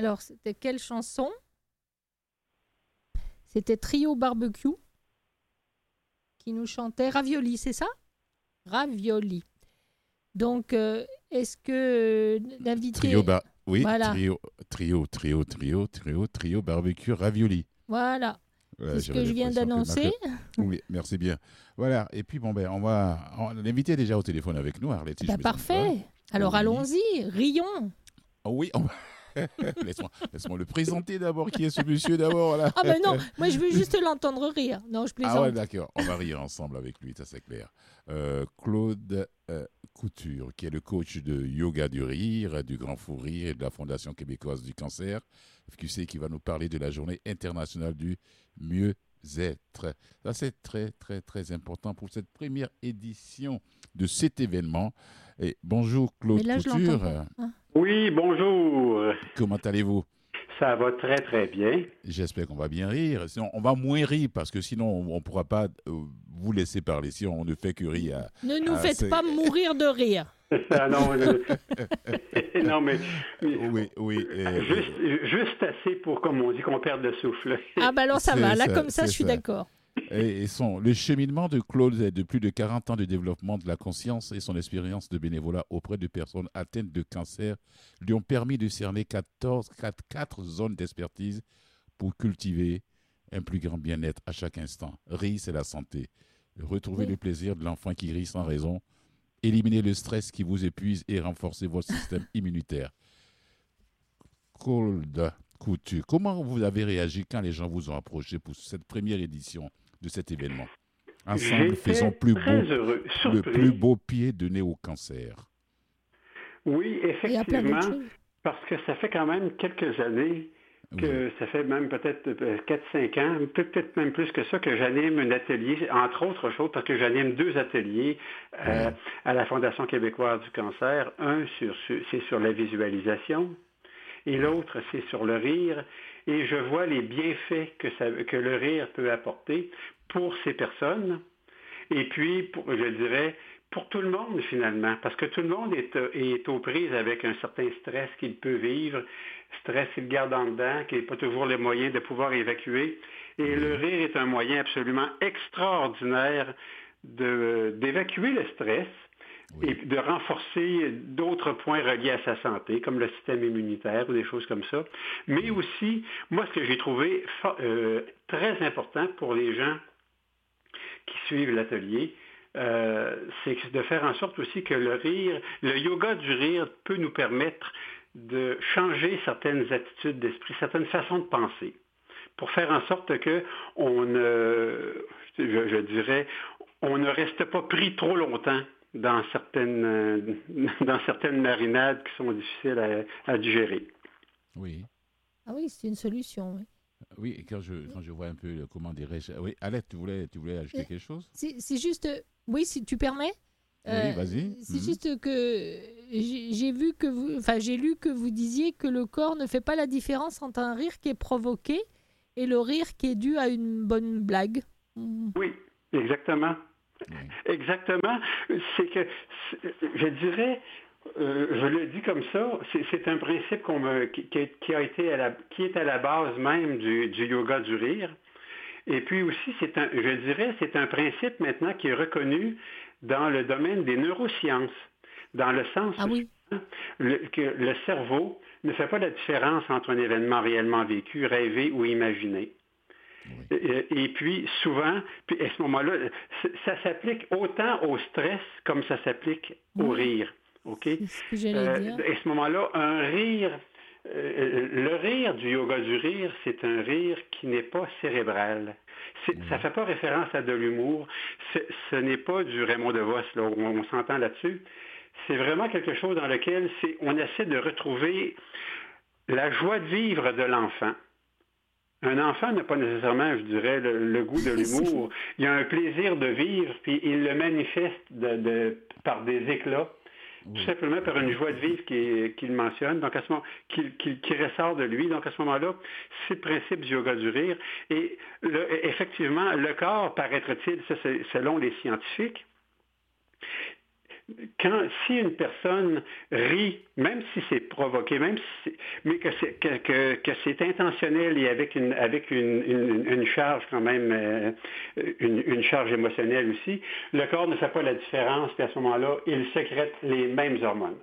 A: Alors, c'était quelle chanson? C'était Trio Barbecue qui nous chantait Ravioli, c'est ça? Ravioli. Donc, euh, est-ce que euh, l'invité...
B: Trio, bar- oui,
A: Voilà.
B: trio, trio, trio, trio, trio, trio, barbecue, ravioli.
A: Voilà,
B: Voilà,
A: c'est ce que je viens
B: que
A: d'annoncer.
B: Oui, merci bien. Voilà, et puis bon, ben, on va. on- L'invité est déjà au téléphone avec nous, je
A: Bah, parfait. Alors,
B: Oui.
A: allons-y, rions.
B: Oh oui, laisse-moi laisse-moi le présenter d'abord. Qui est ce monsieur d'abord là
A: Ah ben non, moi je veux juste l'entendre rire. Non, je plaisante.
B: Ah ouais, d'accord. On va rire ensemble avec lui, ça c'est clair. Euh, Claude euh, Couture, qui est le coach de yoga du rire, du grand fou rire et de la Fondation québécoise du cancer, FQC, qui va nous parler de la journée internationale du mieux-être. Ça c'est très, très, très important pour cette première édition de cet événement. Et bonjour Claude
A: là,
B: Couture.
G: Oui, bonjour.
B: comment allez-vous?
G: Ça va très, très bien.
B: J'espère qu'on va bien rire. Sinon, on va moins rire parce que sinon, on ne pourra pas euh, vous laisser parler si on ne fait que rire.
A: Ne nous
B: Ah,
A: faites pas mourir de rire.
G: Ah non, euh, non, mais
B: Oui, oui. euh,
G: juste, juste assez pour, comme on dit, qu'on perde le souffle.
A: Ah bah alors ça va, là
B: ça,
A: comme ça, je suis d'accord.
B: Et, et son, le cheminement de Claude est de plus de 40 ans de développement de la conscience et son expérience de bénévolat auprès de personnes atteintes de cancer lui ont permis de cerner 14, 4, 4 zones d'expertise pour cultiver un plus grand bien-être à chaque instant. Rire, c'est la santé. Retrouver
A: Oui.
B: le plaisir de l'enfant qui rit sans raison. Éliminer le stress qui vous épuise et renforcer votre système immunitaire. Claude Couture, comment vous avez réagi quand les gens vous ont approché pour cette première édition? De cet événement Ensemble, faisons plus beau,
G: heureux,
B: le plus beau pied donné au cancer.
G: Oui, effectivement, parce que ça fait quand même quelques années que ça fait même peut-être euh, 4-5 ans, peut- peut-être même plus que ça, que j'anime un atelier, entre autres choses, parce que j'anime deux ateliers euh, à la Fondation québécoise du cancer. Un, sur, sur- c'est sur la visualisation et l'autre, c'est sur le rire. Et je vois les bienfaits que, le rire peut apporter pour ces personnes. Et puis, je dirais, pour tout le monde finalement, parce que tout le monde est, euh, est aux prises avec un certain stress qu'il peut vivre, stress qu'il garde en dedans, qu'il n'a pas toujours les moyens de pouvoir évacuer. Et le rire est un moyen absolument extraordinaire d'évacuer le stress
B: Oui.
G: et de renforcer d'autres points reliés à sa santé, comme le système immunitaire ou des choses comme ça. Mais aussi, moi, ce que j'ai trouvé euh, très important pour les gens qui suivent l'atelier, euh, c'est de faire en sorte aussi que le rire, le yoga du rire peut nous permettre de changer certaines attitudes d'esprit, certaines façons de penser, pour faire en sorte que on ne, je, je dirais, on ne reste pas pris trop longtemps dans certaines, euh, dans certaines marinades qui sont difficiles à, à digérer.
B: Oui.
A: Ah oui, c'est une solution. oui.
B: Oui, et quand je, quand je vois un peu, le- comment dirais-je... Oui, Alette, tu voulais, tu voulais ajouter
A: Euh,
B: quelque chose?
A: C'est juste, euh, oui, si tu permets.
B: Oui, vas-y.
A: C'est
B: Mhm.
A: juste que j'ai vu que vous, enfin j'ai lu que vous disiez que le corps ne fait pas la différence entre un rire qui est provoqué et le rire qui est dû à une bonne blague.
G: Oui, exactement.
B: Oui.
G: Exactement. C'est que, je dirais, euh, je le dis comme ça, c'est- un principe me- qui, a été à la, qui est à la base même du, du yoga du rire. Et puis aussi, c'est un, je dirais, c'est un principe maintenant qui est reconnu dans le domaine des neurosciences, dans le sens
A: Ah
G: où
A: oui,
G: le, que le cerveau ne fait pas la différence entre un événement réellement vécu, rêvé ou imaginé. Et, et puis, souvent, puis à ce moment-là, ça s'applique autant au stress comme ça s'applique au rire. OK?
A: ce
G: Euh, à ce moment-là, un rire, euh, le rire du yoga du rire, c'est un rire qui n'est pas cérébral. Ça ne fait pas référence à de l'humour. Ce n'est pas du Raymond DeVos, là, on, on s'entend là-dessus. C'est vraiment quelque chose dans lequel on essaie de retrouver la joie de vivre de l'enfant. Un enfant n'a pas nécessairement, je dirais, le, le goût de l'humour. Il a un plaisir de vivre, puis il le manifeste de- de- par des éclats tout simplement par une joie de vivre qu'il mentionne, donc à ce moment, qui ressort de lui. Donc à ce moment-là, c'est le principe du yoga du rire. Et le- effectivement, le corps, paraître-t-il, selon les scientifiques, quand, si une personne rit, même si c'est provoqué, même si mais que c'est, que, que, c'est intentionnel et avec une, avec une, une, charge quand même, euh, une, une, charge émotionnelle aussi, le corps ne fait pas la différence, puis à ce moment-là, il sécrète les mêmes hormones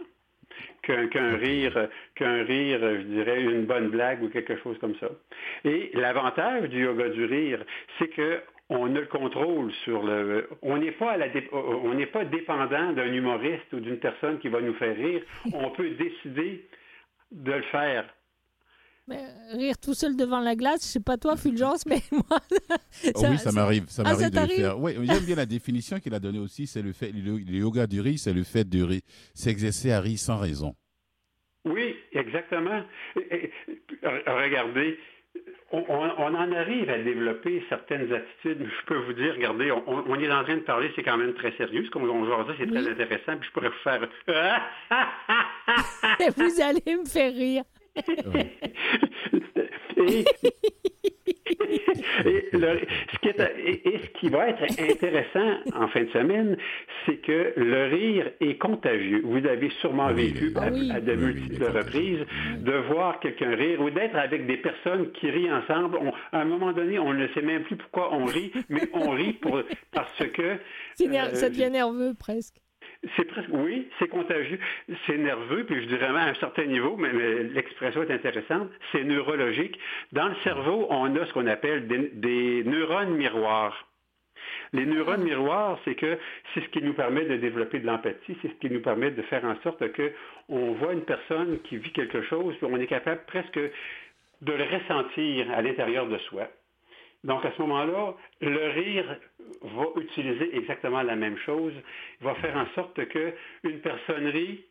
G: qu'un, qu'un rire, qu'un rire, je dirais, une bonne blague ou quelque chose comme ça. Et l'avantage du yoga du rire, c'est que on a le contrôle sur le. On n'est pas à la on n'est pas dépendant d'un humoriste ou d'une personne qui va nous faire rire. On peut décider de le faire.
A: Mais rire tout seul devant la glace, je sais pas toi, Fulgence, mais moi.
B: Ça, oui, ça m'arrive, ça ah, m'arrive de le faire. Oui, j'aime bien la définition qu'il a donnée aussi. C'est le fait, le, yoga du rire, c'est le fait de rire, s'exercer à rire sans raison.
G: Oui, exactement. regardez, on, en arrive à développer certaines attitudes. Je peux vous dire, regardez, on, est en train de parler, c'est quand même très sérieux. Ce qu'on va dire, c'est très intéressant. Puis je pourrais vous faire.
A: vous allez me faire rire.
G: et, ce qui et, ce qui va être intéressant en fin de semaine, c'est que le rire est contagieux. Vous avez sûrement vécu à, de multiples reprises de voir quelqu'un rire ou d'être avec des personnes qui rient ensemble. à un moment donné, on ne sait même plus pourquoi on rit, mais on rit pour, parce que...
A: ça devient nerveux presque.
G: C'est presque, oui, c'est contagieux, c'est nerveux, puis je dirais même à un certain niveau, mais, l'expression est intéressante, c'est neurologique. Dans le cerveau, on a ce qu'on appelle des, neurones miroirs. Les neurones ah. miroirs, c'est que c'est ce qui nous permet de développer de l'empathie, c'est ce qui nous permet de faire en sorte que on voit une personne qui vit quelque chose, puis on est capable presque de le ressentir à l'intérieur de soi. Donc à ce moment-là, le rire va utiliser exactement la même chose. Il va faire en sorte qu'une personne rit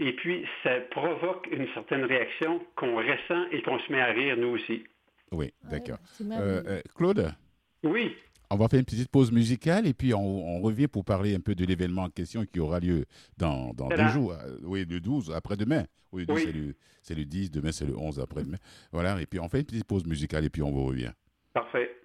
G: et puis ça provoque une certaine réaction qu'on ressent et qu'on se met à rire nous aussi.
B: Oui, d'accord. Euh, euh, Claude?
G: Oui.
B: On va faire une petite pause musicale et puis on, revient pour parler un peu de l'événement en question qui aura lieu dans, deux jours. Euh, oui, le 12, après-demain. Oui, c'est le, le 10, demain c'est le 11 après-demain. Voilà, et puis on fait une petite pause musicale et puis on vous revient.
G: Parfait.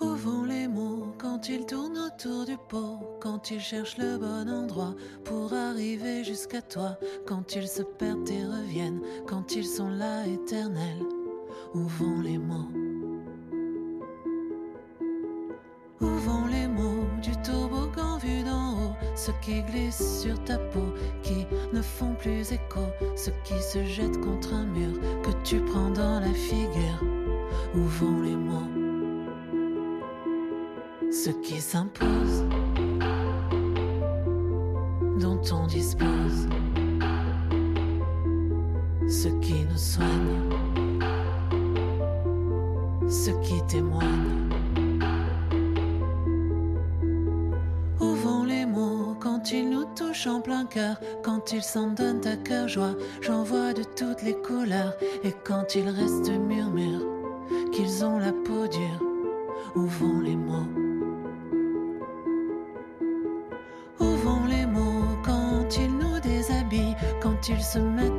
H: Où vont les mots quand ils tournent autour du pot, quand ils cherchent le bon endroit pour arriver jusqu'à toi, quand ils se perdent et reviennent, quand ils sont là éternels. Où vont les mots qui glissent sur ta peau, qui ne font plus écho Ceux qui se jettent contre un mur que tu prends dans la figure. Où vont les mots? Ceux qui s'imposent Dont on dispose. Ceux qui nous soignent Ceux qui témoignent en plein cœur, quand ils s'en donnent à cœur joie, j'en vois de toutes les couleurs, et quand ils restent murmures, qu'ils ont la peau dure, où vont les mots? Où vont les mots quand ils nous déshabillent, quand ils se mettent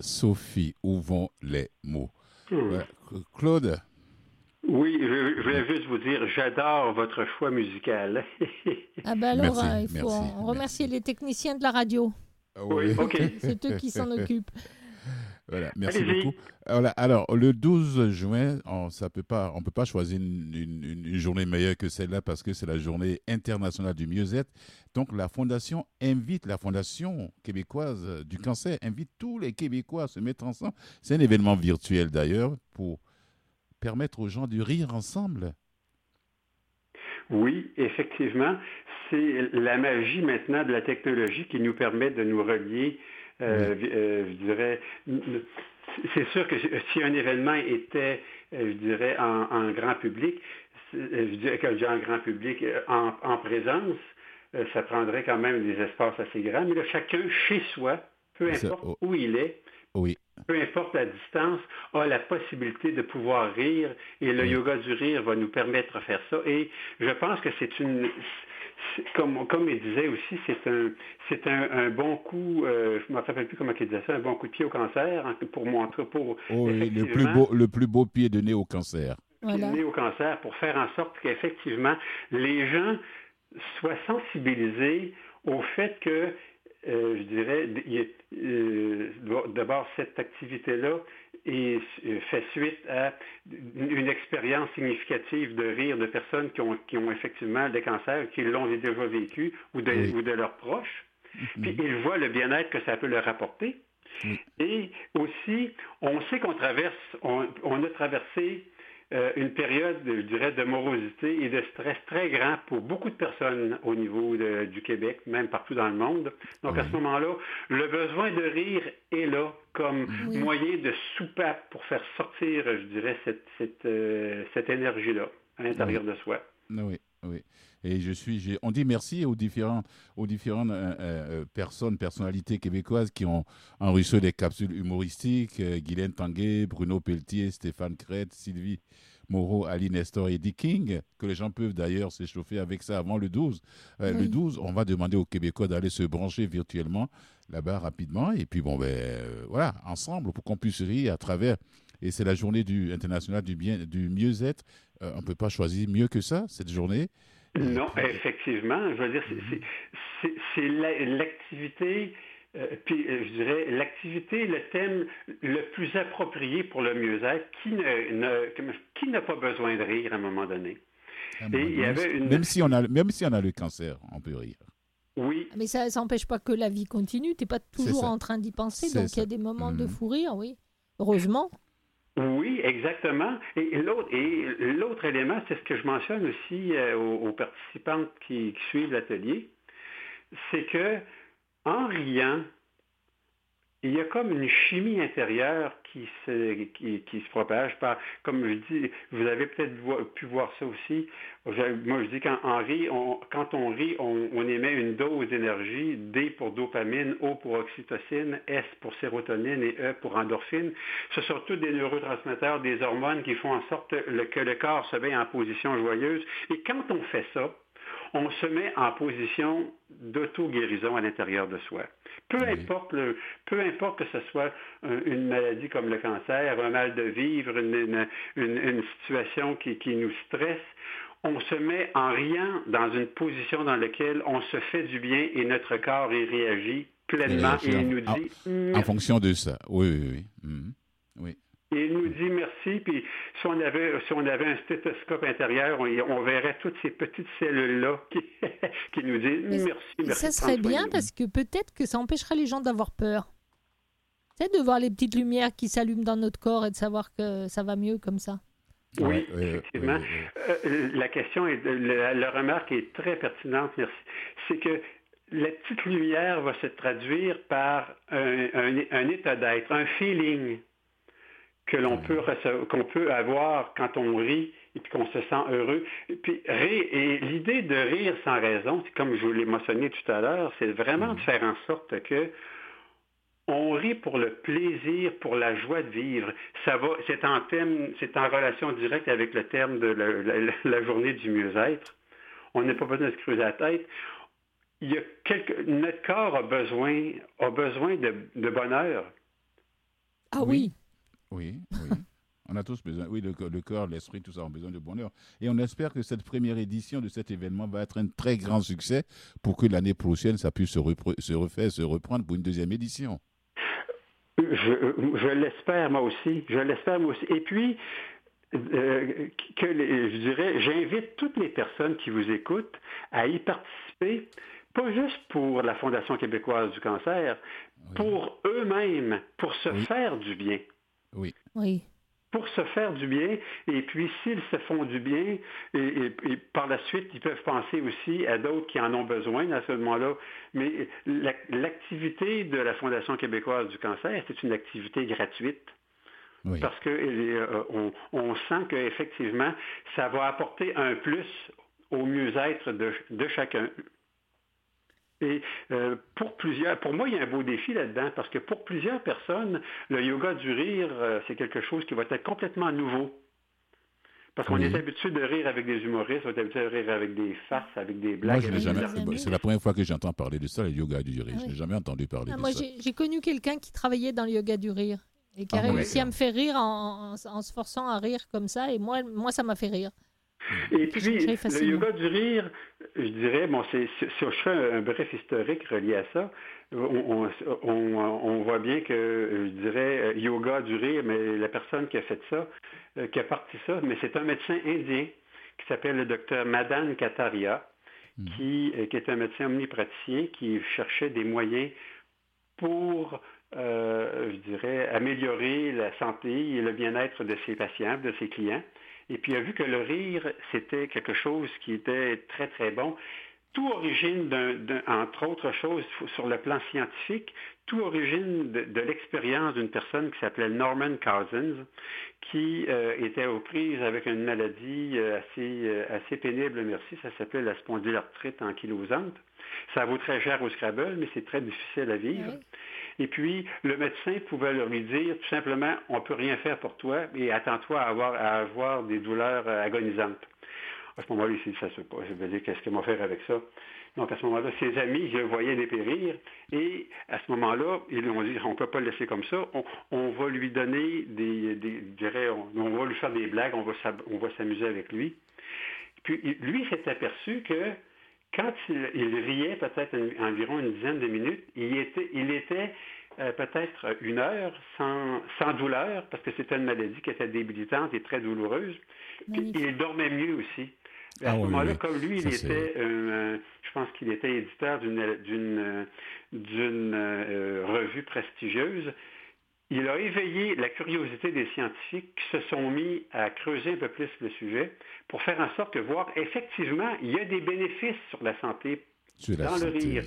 B: Sophie, où vont les mots?
G: Hmm.
B: Ouais, Claude,
G: Oui, je, je voulais juste vous dire, j'adore votre choix musical.
A: Ah ben alors,
B: Merci,
A: hein, il faut
B: merci,
A: remercier les techniciens de la radio.
G: Oui, ok.
A: C'est eux qui s'en occupent.
B: Voilà, merci
G: Allez-y.
B: beaucoup. Voilà, alors, le 12 juin, on ne peut, pas- on peut pas choisir une, une- une- une journée meilleure que celle-là parce que c'est la journée internationale du mieux-être. Donc, la Fondation invite, la Fondation québécoise du cancer invite tous les Québécois à se mettre ensemble. C'est un événement virtuel d'ailleurs pour permettre aux gens de rire ensemble.
G: Oui, effectivement, c'est la magie maintenant de la technologie qui nous permet de nous relier. Euh, euh, je dirais, c'est sûr que si un événement était, euh, je dirais, en, en grand public, je dirais que en grand public, en, en présence, ça prendrait quand même des espaces assez grands. Mais là, chacun chez soi, peu
B: Ça,
G: importe
B: oh.
G: où il est,
B: Oui,
G: peu importe la distance, a la possibilité de pouvoir rire et le
B: Oui.
G: yoga du rire va nous permettre de faire ça. Et je pense que c'est une, comme, comme il disait aussi, c'est un, c'est un, un bon coup, euh, je ne me rappelle plus comment il disait ça, un bon coup de pied au cancer hein, pour montrer, pour
B: Oh oui, le plus beau, le plus beau pied de nez au cancer.
A: Voilà.
G: lié au cancer pour faire en sorte qu'effectivement les gens soient sensibilisés au fait que, euh, je dirais, il y a- euh, d'abord cette activité-là est euh, fait suite à une expérience significative de rire de personnes qui ont, qui ont effectivement des cancers, qui l'ont déjà vécu ou de,
B: Oui.
G: ou de leurs proches. Puis ils voient le bien-être que ça peut leur apporter. Et aussi, on sait qu'on traverse, on, on a traversé euh, une période, je dirais, de morosité et de stress très grand pour beaucoup de personnes au niveau de- du Québec, même partout dans le monde. Donc à ce moment-là, le besoin de rire est là comme
A: Oui.
G: moyen de soupape pour faire sortir, je dirais, cette, cette, euh, cette énergie-là à l'intérieur de soi.
B: Oui, oui. Et je suis, on dit merci aux différents, aux différentes euh, euh, personnes, personnalités québécoises qui ont enregistré des capsules humoristiques. euh, Guylaine Tanguay, Bruno Pelletier, Stéphane Crête, Sylvie Moreau, Ali Nestor et Eddie King, que les gens peuvent d'ailleurs s'échauffer avec ça avant le 12. Euh, Le
A: Oui.
B: 12, on va demander aux Québécois d'aller se brancher virtuellement là-bas rapidement. Et puis, bon, ben, euh, voilà, ensemble, pour qu'on puisse rire à travers. Et c'est la journée du, internationale du, bien, du mieux-être. Euh, on ne peut pas choisir mieux que ça, cette journée.
G: Non, effectivement. Je veux dire, c'est- c'est- c'est c'est la- l'activité, euh, puis euh, je dirais l'activité, le thème le plus approprié pour le mieux-être, qui ne- ne- comment- qui n'a pas besoin de rire à un moment donné. Et il y
B: même,
G: avait une-
B: même si on a, même si on a le cancer, on peut rire.
G: Oui,
A: Mais ça n'empêche pas que la vie continue. Tu n'es pas toujours en train d'y penser.
B: C'est
A: Donc il y a des moments de
B: Mhm.
A: fou rire, oui. Heureusement.
G: Oui, exactement. Et l'autre, élément, c'est ce que je mentionne aussi euh, aux, aux participantes qui, qui suivent l'atelier, c'est que en riant, il y a comme une chimie intérieure qui se, qui, se propage par, comme je dis, vous avez peut-être pu voir ça aussi. Moi, je dis qu'en en rit, on- quand on rit, on, on émet une dose d'énergie, D pour dopamine, O pour oxytocine, S pour sérotonine et E pour endorphine. Ce sont tous des neurotransmetteurs, des hormones qui font en sorte que le corps se met en position joyeuse. Et quand on fait ça, on se met en position d'auto-guérison à l'intérieur de soi. Peu
B: Oui.
G: importe, le- peu importe que ce soit un- une maladie comme le cancer, un mal de vivre, une, une- une- une situation qui, qui nous stresse, on se met en riant dans une position dans laquelle on se fait du bien et notre corps y réagit pleinement et, il nous dit
B: En fonction de ça. Oui, oui, oui. Mhm. Oui.
G: Et il nous dit merci, puis si on avait, si on avait un stéthoscope intérieur, on, on verrait toutes ces petites cellules-là qui, qui nous disent
A: Mais
G: merci, merci.
A: ça serait bien parce que peut-être que ça empêcherait les gens d'avoir peur. C'est de voir les petites lumières qui s'allument dans notre corps et de savoir que ça va mieux comme ça.
G: Oui, effectivement. Euh, la question est, la, la remarque est très pertinente, merci. C'est que la petite lumière va se traduire par un, un- un état d'être, un feeling que l'on peut, rece- qu'on peut avoir quand on rit et puis qu'on se sent heureux. Et puis rire, et l'idée de rire sans raison, c'est comme je vous l'ai mentionné tout à l'heure, c'est vraiment de faire en sorte que on rit pour le plaisir, pour la joie de vivre. Ça va, c'est en thème, c'est en relation directe avec le terme de la, la- la journée du mieux-être. On n'a pas besoin de se creuser la tête. Il y a quelque, notre corps a besoin, a besoin de, de bonheur.
A: Ah oui.
B: Oui, oui. On a tous besoin, oui, le, corps, l'esprit, tout ça ont besoin de bonheur. Et on espère que cette première édition de cet événement va être un très grand succès pour que l'année prochaine, ça puisse se, se refaire, se reprendre pour une deuxième édition.
G: Je, je l'espère moi aussi. Je l'espère moi aussi. Et puis, euh, que les- je dirais, j'invite toutes les personnes qui vous écoutent à y participer, pas juste pour la Fondation québécoise du cancer, pour eux-mêmes, pour se
B: Oui.
G: faire du bien.
B: Oui.
A: Oui.
G: Pour se faire du bien, et puis s'ils se font du bien, et, et- et par la suite, ils peuvent penser aussi à d'autres qui en ont besoin à ce moment-là. Mais la- l'activité de la Fondation québécoise du cancer, c'est une activité gratuite.
B: Oui.
G: Parce que euh, on, on sent qu'effectivement, ça va apporter un plus au mieux-être de, de chacun. Et euh, pour plusieurs, pour moi, il y a un beau défi là-dedans, parce que pour plusieurs personnes, le yoga du rire, euh, c'est quelque chose qui va être complètement nouveau. Parce qu'on
B: Oui.
G: est habitué de rire avec des humoristes, on est habitué de rire avec des farces, avec des
B: Moi,
G: blagues.
B: je jamais. C'est la première fois que j'entends parler de ça, le yoga du rire.
A: Ah
B: Je n'ai jamais entendu parler
A: Ah,
B: de
A: moi,
B: ça.
A: j'ai j'ai connu quelqu'un qui travaillait dans le yoga du rire et qui a
B: Ah, bon,
A: réussi à me faire rire en, en- en se forçant à rire comme ça. Et moi, moi ça m'a fait rire.
G: Et puis, le yoga du rire, je dirais, bon, c'est, si je fais un, un bref historique relié à ça, on, on- on- on voit bien que, je dirais, euh, yoga du rire, mais la personne qui a fait ça, euh, qui a parti ça, mais c'est un médecin indien qui s'appelle le docteur Madan Kataria, qui, euh, qui est un médecin omnipraticien qui cherchait des moyens pour, euh, je dirais, améliorer la santé et le bien-être de ses patients, de ses clients. Et puis il a vu que le rire, c'était quelque chose qui était très, très bon. Tout origine, d'un- entre autres choses, sur le plan scientifique, tout origine de, l'expérience d'une personne qui s'appelait Norman Cousins, qui euh, était aux prises avec une maladie euh, assez, euh, assez pénible, merci, ça s'appelait la spondylarthrite ankylosante. Ça vaut très cher au Scrabble, mais c'est très difficile à vivre.
A: Oui.
G: Et puis, le médecin pouvait leur lui dire tout simplement, on ne peut rien faire pour toi et attends-toi à avoir, à avoir des douleurs euh, agonisantes. À ce moment-là, dit, ça se passe. Je veux dire, qu'est-ce qu'on va faire avec ça? Donc, à ce moment-là, ses amis, je voyais dépérir. Et à ce moment-là, ils lui ont dit, on ne peut pas le laisser comme ça. On, va lui donner des, des dirais, on, on va lui faire des blagues, on va, s'amuser avec lui. Puis, lui s'est aperçu que quand il, il riait peut-être environ une dizaine de minutes, il était, il était euh, peut-être une heure sans, sans douleur, parce que c'était une maladie qui était débilitante et très douloureuse. Puis il dormait mieux aussi. À
B: Ah
G: ce
B: oui,
G: moment-là,
B: oui.
G: comme lui, il
B: Ça,
G: était, euh, je pense qu'il était éditeur d'une d'une euh, d'une euh, revue prestigieuse. Il a éveillé la curiosité des scientifiques qui se sont mis à creuser un peu plus le sujet pour faire en sorte que voir effectivement, il y a des bénéfices sur la santé dans le rire.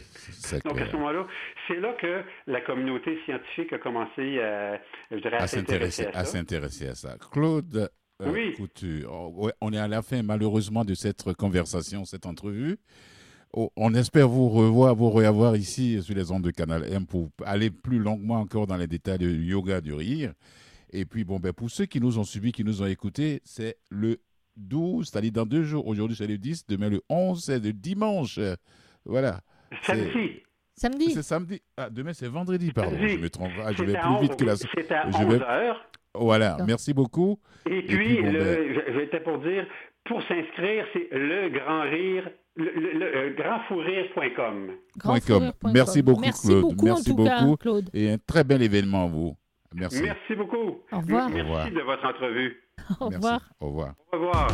G: Donc à ce moment-là, c'est là que la communauté scientifique a commencé à, je dirais, à s'intéresser à
B: à
G: ça.
B: s'intéresser à ça. Claude euh,
G: Oui.
B: Couture, on est à la fin malheureusement de cette conversation, cette entrevue. Oh, on espère vous revoir, vous revoir ici sur les ondes de Canal M pour aller plus longuement encore dans les détails du yoga du rire. Et puis, bon, ben, pour ceux qui nous ont suivis, qui nous ont écoutés, c'est le 12, c'est-à-dire dans deux jours. Aujourd'hui, c'est le 10, demain, le 11, c'est le dimanche. Voilà.
G: Samedi,
A: Samedi.
B: C'est samedi. Ah, demain, c'est vendredi, pardon.
G: Samedi.
B: Je me trompe. Ah, je vais plus vite
G: 11
B: que la.
G: c'est à
B: je vais-
G: 11 heures.
B: Voilà, merci beaucoup.
G: Et puis,
B: puis, bon,
G: le,
B: ben-
G: j'étais pour dire, pour s'inscrire, c'est le grand rire, le, euh, grandfourrire.com.
A: grandfourrure.com.
B: Merci beaucoup,
A: Merci
B: Claude.
A: beaucoup,
B: Merci
A: en tout cas,
B: beaucoup.
A: Claude.
B: Et un très bel événement, vous. Merci.
G: Merci beaucoup.
A: Au revoir.
G: Merci
B: Au revoir.
G: de votre entrevue.
A: Au
B: Merci.
A: revoir.
B: Au revoir.
G: Au revoir.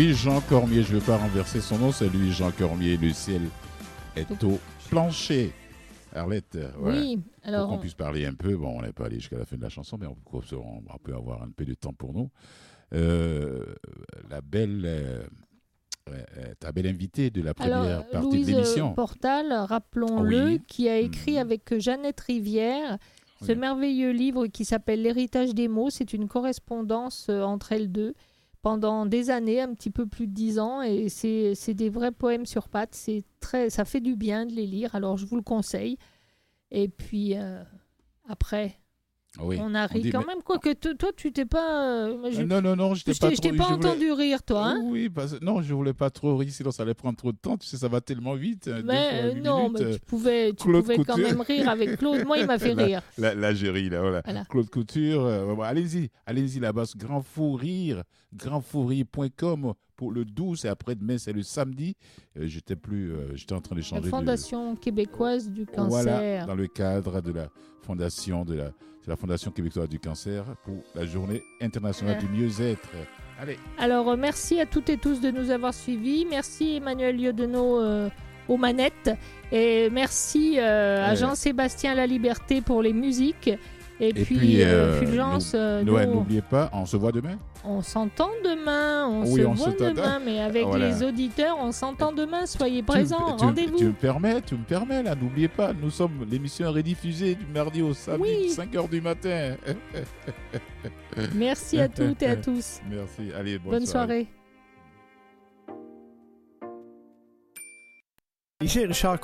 B: Louis-Jean Cormier, je ne vais pas renverser son nom, c'est Louis-Jean Cormier, le ciel est au plancher. Arlette, euh, voilà.
A: oui,
B: Pour
A: alors,
B: qu'on puisse parler un peu, bon, on n'est pas allé jusqu'à la fin de la chanson, mais on, peut- on- peut avoir un peu de temps pour nous. Euh, la belle, euh, euh, ta belle invitée de la première
A: alors
B: partie
A: Louise
B: de l'émission.
A: Portal, rappelons-le,
B: Oui.
A: qui a écrit
B: Mhm.
A: avec Jeannette Rivière ce merveilleux livre qui s'appelle L'héritage des mots. C'est une correspondance euh, entre elles deux pendant des années, un petit peu plus de dix ans, et c'est des vrais poèmes sur pattes. C'est très, ça fait du bien de les lire. Alors je vous le conseille. Et puis euh, après,
B: Oui.
A: on a ri
B: dit,
A: quand
B: mais-
A: même. Quoique t- toi, tu t'es pas. euh, je
B: Euh, non, non, non, je t'ai pas trop...
A: pas
B: je voulais-
A: entendu rire, toi. Hein
B: Oui, parce... non, je voulais pas trop rire, sinon ça allait prendre trop de temps. Tu sais, ça va tellement vite. euh,
A: mais
B: fois
A: non,
B: minutes,
A: mais tu pouvais, tu pouvais quand même rire avec Claude. Moi, il m'a fait rire.
B: La, la gérie, là, voilà.
A: Voilà.
B: Claude Couture, euh, bon, allez-y, allez-y là-bas, grand fou rire, grandfourrire.com pour le 12 et après-demain, c'est le samedi. Euh, j'étais plus, euh, j'étais en train
A: La
B: d'échanger. de-
A: Fondation québécoise du cancer.
B: Voilà, dans le cadre de la fondation de la, c'est la Fondation québécoise du cancer pour la journée internationale
A: Ouais.
B: du mieux-être. Allez,
A: Alors, euh, merci à toutes et tous de nous avoir suivis. Merci Emmanuel Liodenot euh, aux manettes. Et merci euh, à. Jean-Sébastien La Liberté pour les musiques. Et,
B: Et
A: puis,
B: puis,
A: euh,
B: euh,
A: Fulgence, euh,
B: n'oubliez pas, on se voit demain.
A: on s'entend demain, on
B: Oui,
A: se
B: on
A: voit
B: se
A: demain, mais avec
B: Voilà.
A: les auditeurs, on s'entend demain. Soyez présents,
B: tu me-
A: rendez-vous.
B: Tu me permets, tu me permets là, n'oubliez pas, nous sommes l'émission rediffusée du mardi au samedi,
A: Oui.
B: 5h du matin.
A: Merci à toutes et à tous.
B: Merci, allez, bonne,
A: Bonne soirée.
I: Ici Richard